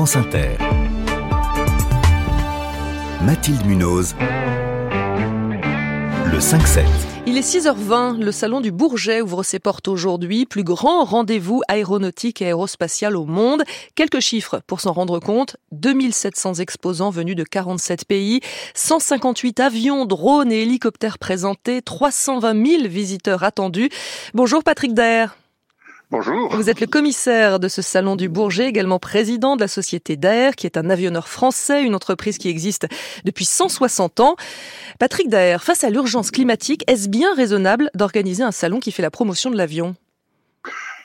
France Inter. Mathilde Munoz. Le 5-7. Il est 6h20, le salon du Bourget ouvre ses portes aujourd'hui, plus grand rendez-vous aéronautique et aérospatial au monde. Quelques chiffres pour s'en rendre compte, 2700 exposants venus de 47 pays, 158 avions, drones et hélicoptères présentés, 320 000 visiteurs attendus. Bonjour Patrick Daer. Bonjour. Vous êtes le commissaire de ce salon du Bourget, également président de la société Daer, qui est un avionneur français, une entreprise qui existe depuis 160 ans. Patrick Daer, face à l'urgence climatique, est-ce bien raisonnable d'organiser un salon qui fait la promotion de l'avion?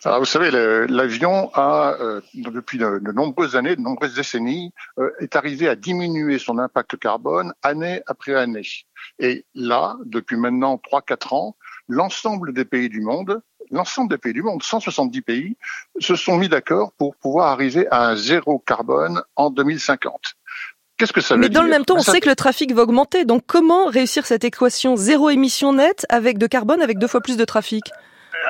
Alors vous savez, l'avion a, euh, depuis de, nombreuses années, de nombreuses décennies, euh, est arrivé à diminuer son impact carbone année après année. Et là, depuis maintenant 3-4 ans, l'ensemble des pays du monde l'ensemble des pays du monde, 170 pays, se sont mis d'accord pour pouvoir arriver à un zéro carbone en 2050. Qu'est-ce que ça veut dire Mais dans le même temps, on ça... sait que le trafic va augmenter. Donc comment réussir cette équation zéro émission nette avec de carbone, avec deux fois plus de trafic?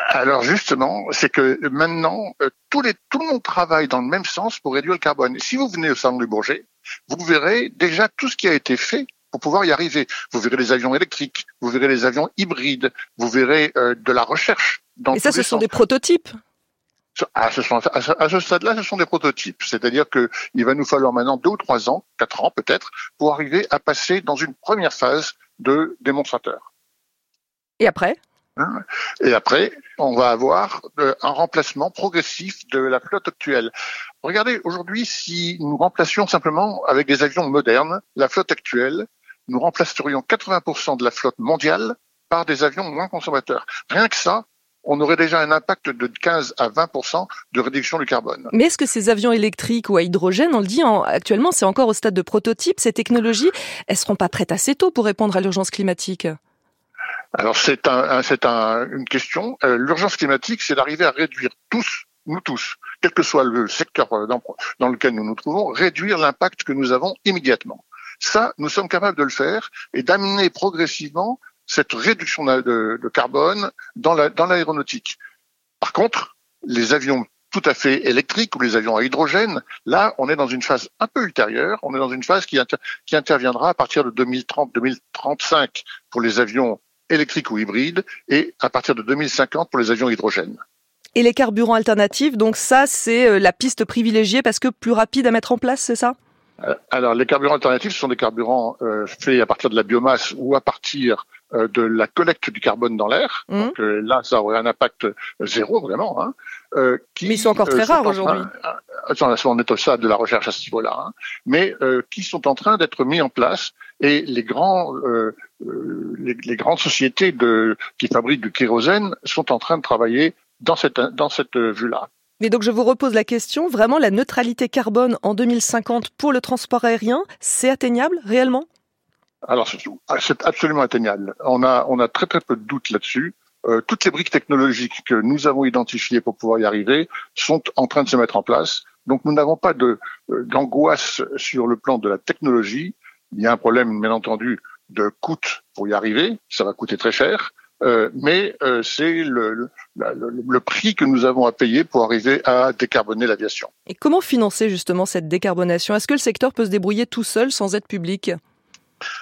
Alors justement, c'est que maintenant, euh, les, tout le monde travaille dans le même sens pour réduire le carbone. Si vous venez au salon du Bourget, vous verrez déjà tout ce qui a été fait pour pouvoir y arriver. Vous verrez les avions électriques, vous verrez les avions hybrides, vous verrez euh, de la recherche. Et ça, ce sont des prototypes à ce, à ce stade-là, ce sont des prototypes. C'est-à-dire qu'il va nous falloir maintenant deux ou trois ans, quatre ans peut-être, pour arriver à passer dans une première phase de démonstrateur. Et après? Hein? Et après, on va avoir euh, un remplacement progressif de la flotte actuelle. Regardez, aujourd'hui, si nous remplacions simplement avec des avions modernes la flotte actuelle, nous remplacerions 80% de la flotte mondiale par des avions moins consommateurs. Rien que ça, on aurait déjà un impact de 15 à 20 de réduction du carbone. Mais est-ce que ces avions électriques ou à hydrogène, on le dit en, actuellement, c'est encore au stade de prototype, ces technologies, elles seront pas prêtes assez tôt pour répondre à l'urgence climatique? Alors c'est un, une question. Euh, l'urgence climatique, c'est d'arriver à réduire tous, nous tous, quel que soit le secteur dans, dans lequel nous nous trouvons, réduire l'impact que nous avons immédiatement. Ça, nous sommes capables de le faire et d'amener progressivement cette réduction de, carbone dans l'aéronautique. La, Par contre, les avions tout à fait électriques ou les avions à hydrogène, là, on est dans une phase un peu ultérieure. On est dans une phase qui, qui interviendra à partir de 2030-2035 pour les avions électriques ou hybrides et à partir de 2050 pour les avions hydrogène. Et les carburants alternatifs, donc ça, c'est euh, la piste privilégiée parce que plus rapide à mettre en place, c'est ça? Alors, les carburants alternatifs ce sont des carburants euh, faits à partir de la biomasse ou à partir euh, de la collecte du carbone dans l'air. Mmh. Donc euh, là, ça aurait un impact zéro vraiment. Hein, euh, qui, mais ils sont encore très rares aujourd'hui. On est au stade de la recherche à ce niveau-là, hein, mais qui sont en train d'être mis en place et les grands, les, les, grandes sociétés de, qui fabriquent du kérosène sont en train de travailler dans cette dans cette vue-là. Mais donc je vous repose la question, vraiment la neutralité carbone en 2050 pour le transport aérien, c'est atteignable réellement? Alors c'est absolument atteignable. On a, très très peu de doutes là-dessus. Euh, toutes les briques technologiques que nous avons identifiées pour pouvoir y arriver sont en train de se mettre en place. Donc nous n'avons pas euh, d'angoisse sur le plan de la technologie. Il y a un problème, bien entendu, de coût pour y arriver. Ça va coûter très cher. Euh, mais euh, c'est le, le, le, prix que nous avons à payer pour arriver à décarboner l'aviation. Et comment financer justement cette décarbonation? Est-ce que le secteur peut se débrouiller tout seul sans aide publique?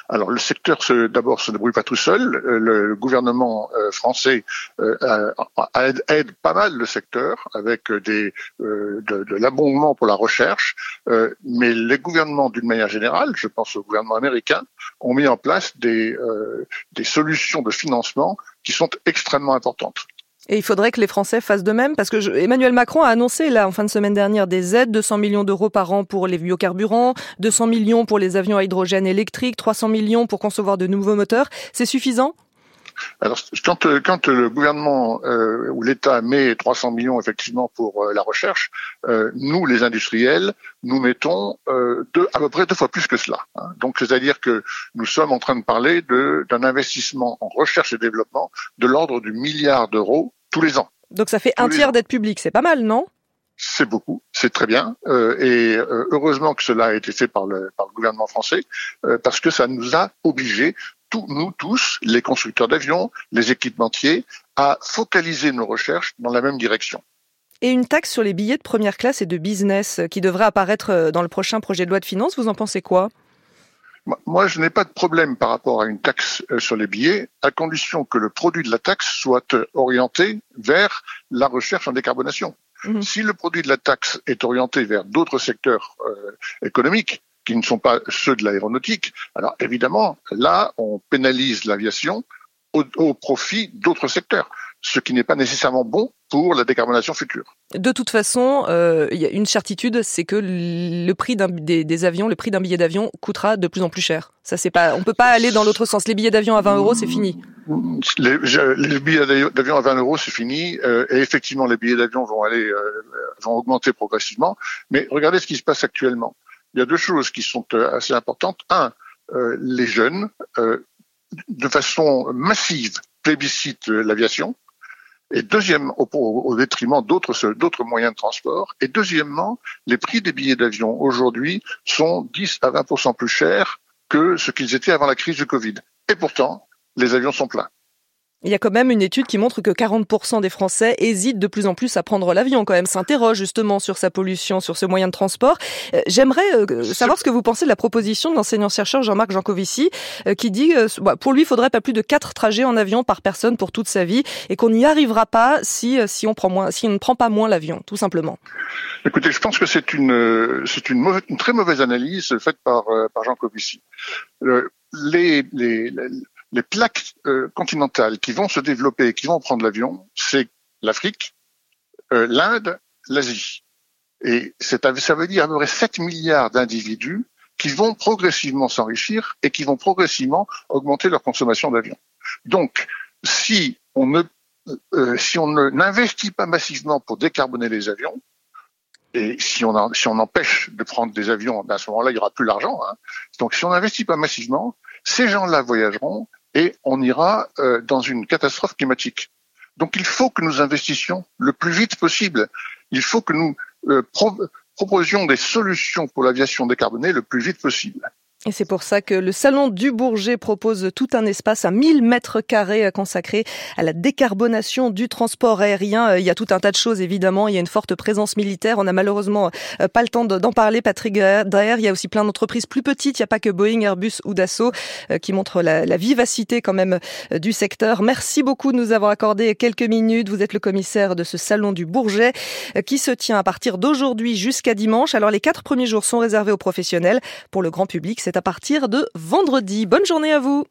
Alors le secteur d'abord se débrouille pas tout seul. Euh, le, gouvernement euh, français euh, aide, pas mal le secteur avec de, de l'abondement pour la recherche, mais les gouvernements d'une manière générale, je pense au gouvernement américain, ont mis en place des solutions de financement qui sont extrêmement importantes. Et il faudrait que les Français fassent de même, parce que Emmanuel Macron a annoncé là en fin de semaine dernière des aides, 200 millions d'euros par an pour les biocarburants, 200 millions pour les avions à hydrogène électrique, 300 millions pour concevoir de nouveaux moteurs. C'est suffisant? Alors, quand, euh, quand le gouvernement euh, ou l'État met 300 millions effectivement pour euh, la recherche, euh, nous, les industriels, nous mettons deux, à peu près deux fois plus que cela. Hein. Donc, c'est-à-dire que nous sommes en train de parler d'un investissement en recherche et développement de l'ordre du milliard d'euros tous les ans. Donc, ça fait un tiers d'aide publique, c'est pas mal, non? C'est beaucoup, c'est très bien, euh, et euh, heureusement que cela a été fait par le, par le gouvernement français, euh, parce que ça nous a obligés nous tous, les constructeurs d'avions, les équipementiers, à focaliser nos recherches dans la même direction. et une taxe sur les billets de première classe et de business qui devrait apparaître dans le prochain projet de loi de finances. Vous en pensez quoi? Moi, je n'ai pas de problème par rapport à une taxe euh, sur les billets, à condition que le produit de la taxe soit euh, orienté vers la recherche en décarbonation. Mhm. Si le produit de la taxe est orienté vers d'autres secteurs euh, économiques qui ne sont pas ceux de l'aéronautique, alors évidemment, là, on pénalise l'aviation au profit d'autres secteurs ce qui n'est pas nécessairement bon pour la décarbonation future. De toute façon, euh, il y a une certitude, c'est que le prix des, des, avions, le prix d'un billet d'avion coûtera de plus en plus cher. Ça, c'est pas, on peut pas aller dans l'autre sens. Les billets d'avion à 20 euros, c'est fini. Les, les billets d'avion à 20 euros, c'est fini. Euh, et effectivement, les billets d'avion vont aller, euh, vont augmenter progressivement. Mais regardez ce qui se passe actuellement. Il y a deux choses qui sont euh, assez importantes. Un, euh, les jeunes, de façon massive, plébiscitent l'aviation et deuxième, au, détriment d'autres d'autres moyens de transport. Et deuxièmement, les prix des billets d'avion aujourd'hui sont 10 à 20 plus chers que ce qu'ils étaient avant la crise du Covid. Et pourtant, les avions sont pleins. Il y a quand même une étude qui montre que 40% des Français hésitent de plus en plus à prendre l'avion, quand même, s'interrogent justement sur sa pollution, sur ce moyen de transport. Euh, j'aimerais euh, savoir ce que vous pensez de la proposition de l'enseignant-chercheur Jean-Marc Jancovici, euh, qui dit que bah, pour lui, il faudrait pas plus de 4 trajets en avion par personne pour toute sa vie, et qu'on n'y arrivera pas si, si, on prend moins, si on ne prend pas moins l'avion, tout simplement. Écoutez, je pense que c'est une, c'est une, une, très mauvaise analyse faite par, par Jean Covici. les, les, les plaques euh, continentales qui vont se développer, qui vont prendre l'avion, c'est l'Afrique, euh, l'Inde, l'Asie. Et ça veut dire à peu près 7 milliards d'individus qui vont progressivement s'enrichir et qui vont progressivement augmenter leur consommation d'avion. Donc, si on ne euh, si on n'investit pas massivement pour décarboner les avions, et si on, si on empêche de prendre des avions, ben, à ce moment-là, il n'y aura plus l'argent. Hein. Donc, si on n'investit pas massivement, ces gens-là voyageront et on ira euh, dans une catastrophe climatique. Donc il faut que nous investissions le plus vite possible. Il faut que nous euh, proposions des solutions pour l'aviation décarbonée le plus vite possible. Et c'est pour ça que le Salon du Bourget propose tout un espace à 1000 mètres carrés consacré à la décarbonation du transport aérien. Euh, il y a tout un tas de choses, évidemment. Il y a une forte présence militaire. On n'a malheureusement euh, pas le temps d'en parler, Patrick Derrière, il y a aussi plein d'entreprises plus petites. Il n'y a pas que Boeing, Airbus ou Dassault euh, qui montrent la, la vivacité quand même du secteur. Merci beaucoup de nous avoir accordé quelques minutes. Vous êtes le commissaire de ce Salon du Bourget qui se tient à partir d'aujourd'hui jusqu'à dimanche. Alors les quatre premiers jours sont réservés aux professionnels. Pour le grand public, à partir de vendredi. Bonne journée à vous